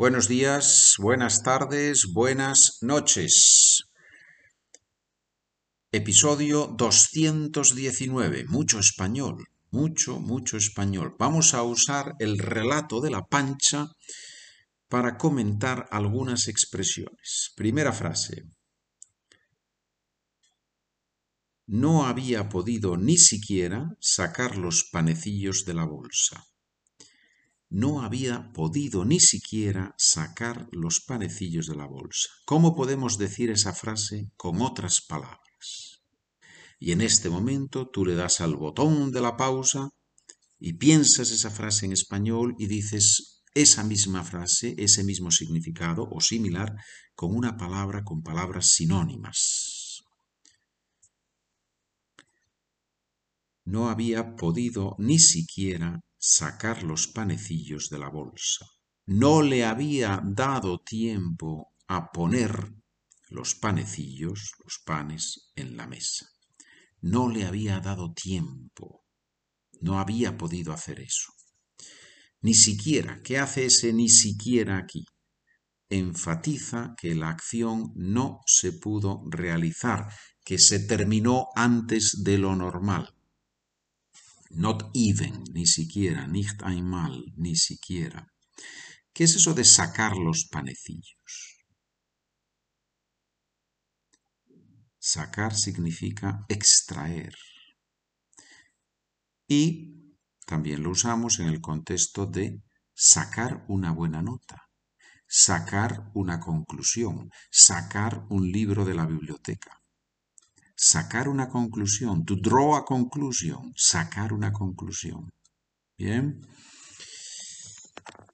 Buenos días, buenas tardes, buenas noches. Episodio 219. Mucho español, mucho, mucho español. Vamos a usar el relato de la pancha para comentar algunas expresiones. Primera frase. No había podido ni siquiera sacar los panecillos de la bolsa no había podido ni siquiera sacar los panecillos de la bolsa. ¿Cómo podemos decir esa frase con otras palabras? Y en este momento tú le das al botón de la pausa y piensas esa frase en español y dices esa misma frase, ese mismo significado o similar con una palabra, con palabras sinónimas. No había podido ni siquiera sacar los panecillos de la bolsa. No le había dado tiempo a poner los panecillos, los panes, en la mesa. No le había dado tiempo. No había podido hacer eso. Ni siquiera, ¿qué hace ese ni siquiera aquí? Enfatiza que la acción no se pudo realizar, que se terminó antes de lo normal. Not even, ni siquiera, nicht einmal, ni siquiera. ¿Qué es eso de sacar los panecillos? Sacar significa extraer. Y también lo usamos en el contexto de sacar una buena nota, sacar una conclusión, sacar un libro de la biblioteca sacar una conclusión, to draw a conclusion, sacar una conclusión. Bien.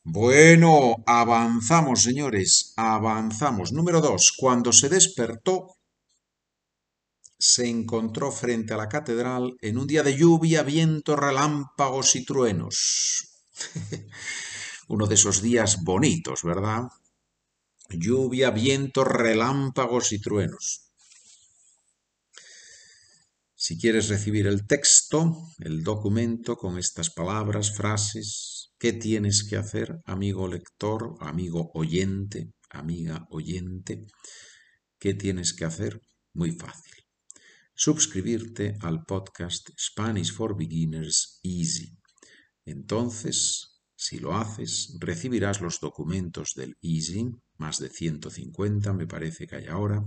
Bueno, avanzamos, señores, avanzamos. Número dos, cuando se despertó, se encontró frente a la catedral en un día de lluvia, viento, relámpagos y truenos. Uno de esos días bonitos, ¿verdad? Lluvia, viento, relámpagos y truenos. Si quieres recibir el texto, el documento con estas palabras, frases, ¿qué tienes que hacer, amigo lector, amigo oyente, amiga oyente? ¿Qué tienes que hacer? Muy fácil. Suscribirte al podcast Spanish for Beginners Easy. Entonces, si lo haces, recibirás los documentos del Easy, más de 150 me parece que hay ahora,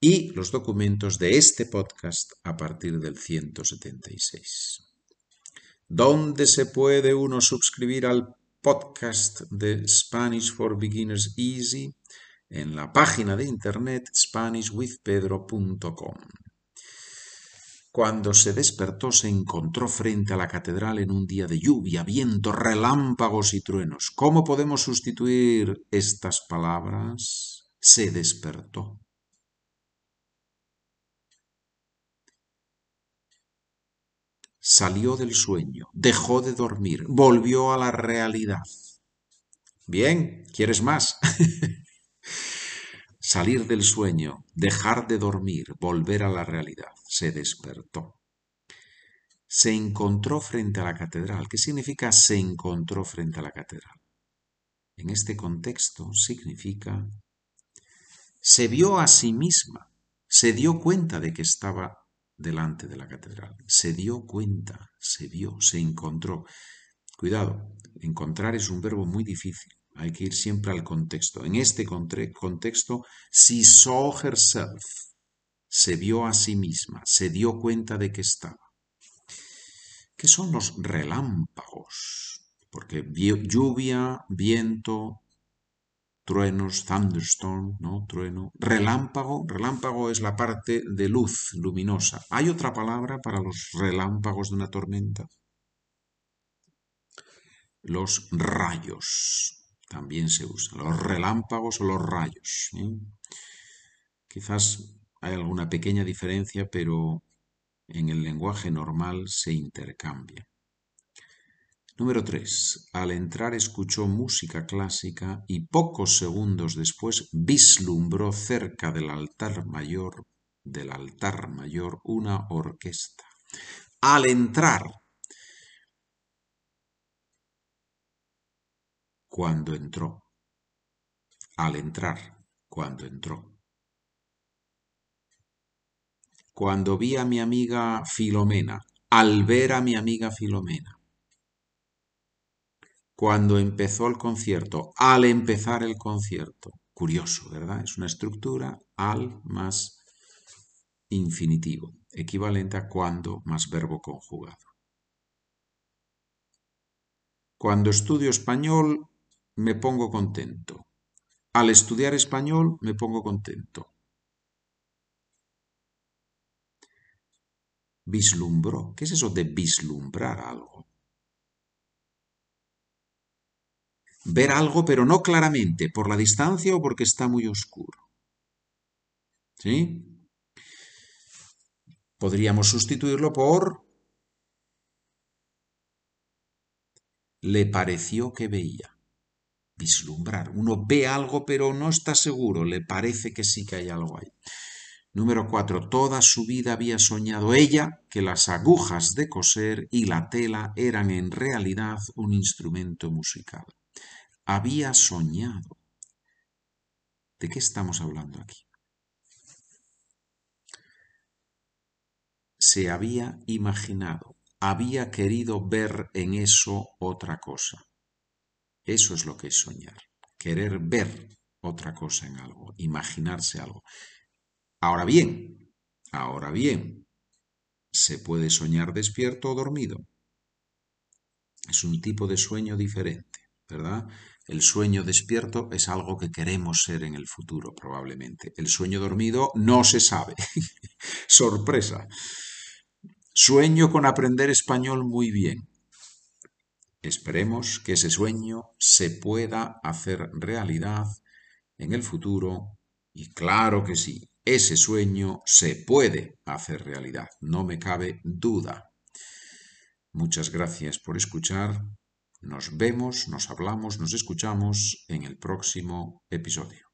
y los documentos de este podcast a partir del 176. ¿Dónde se puede uno suscribir al podcast de Spanish for Beginners Easy? En la página de internet SpanishWithPedro.com. Cuando se despertó se encontró frente a la catedral en un día de lluvia, viento, relámpagos y truenos. ¿Cómo podemos sustituir estas palabras? Se despertó. Salió del sueño, dejó de dormir, volvió a la realidad. Bien, ¿quieres más? Salir del sueño, dejar de dormir, volver a la realidad. Se despertó. Se encontró frente a la catedral. ¿Qué significa se encontró frente a la catedral? En este contexto significa se vio a sí misma, se dio cuenta de que estaba delante de la catedral. Se dio cuenta, se vio, se encontró. Cuidado, encontrar es un verbo muy difícil. Hay que ir siempre al contexto. En este contexto, she saw herself, se vio a sí misma, se dio cuenta de que estaba. ¿Qué son los relámpagos? Porque lluvia, viento, truenos, thunderstorm, ¿no? Trueno. Relámpago, relámpago es la parte de luz luminosa. ¿Hay otra palabra para los relámpagos de una tormenta? Los rayos también se usan. Los relámpagos o los rayos. Quizás hay alguna pequeña diferencia, pero en el lenguaje normal se intercambia. Número 3. Al entrar escuchó música clásica y pocos segundos después vislumbró cerca del altar mayor del altar mayor una orquesta. Al entrar, cuando entró, al entrar, cuando entró. Cuando vi a mi amiga Filomena, al ver a mi amiga Filomena. Cuando empezó el concierto, al empezar el concierto. Curioso, ¿verdad? Es una estructura al más infinitivo, equivalente a cuando más verbo conjugado. Cuando estudio español me pongo contento. Al estudiar español me pongo contento. Vislumbro. ¿Qué es eso de vislumbrar algo? Ver algo pero no claramente, por la distancia o porque está muy oscuro. ¿Sí? Podríamos sustituirlo por le pareció que veía. Vislumbrar. Uno ve algo pero no está seguro, le parece que sí que hay algo ahí. Número cuatro. Toda su vida había soñado ella que las agujas de coser y la tela eran en realidad un instrumento musical. Había soñado. ¿De qué estamos hablando aquí? Se había imaginado había querido ver en eso otra cosa. Eso es lo que es soñar, querer ver otra cosa en algo, imaginarse algo. Ahora bien, ahora bien, se puede soñar despierto o dormido. Es un tipo de sueño diferente, ¿verdad? El sueño despierto es algo que queremos ser en el futuro, probablemente. El sueño dormido no se sabe. Sorpresa. Sueño con aprender español muy bien. Esperemos que ese sueño se pueda hacer realidad en el futuro y claro que sí, ese sueño se puede hacer realidad, no me cabe duda. Muchas gracias por escuchar. Nos vemos, nos hablamos, nos escuchamos en el próximo episodio.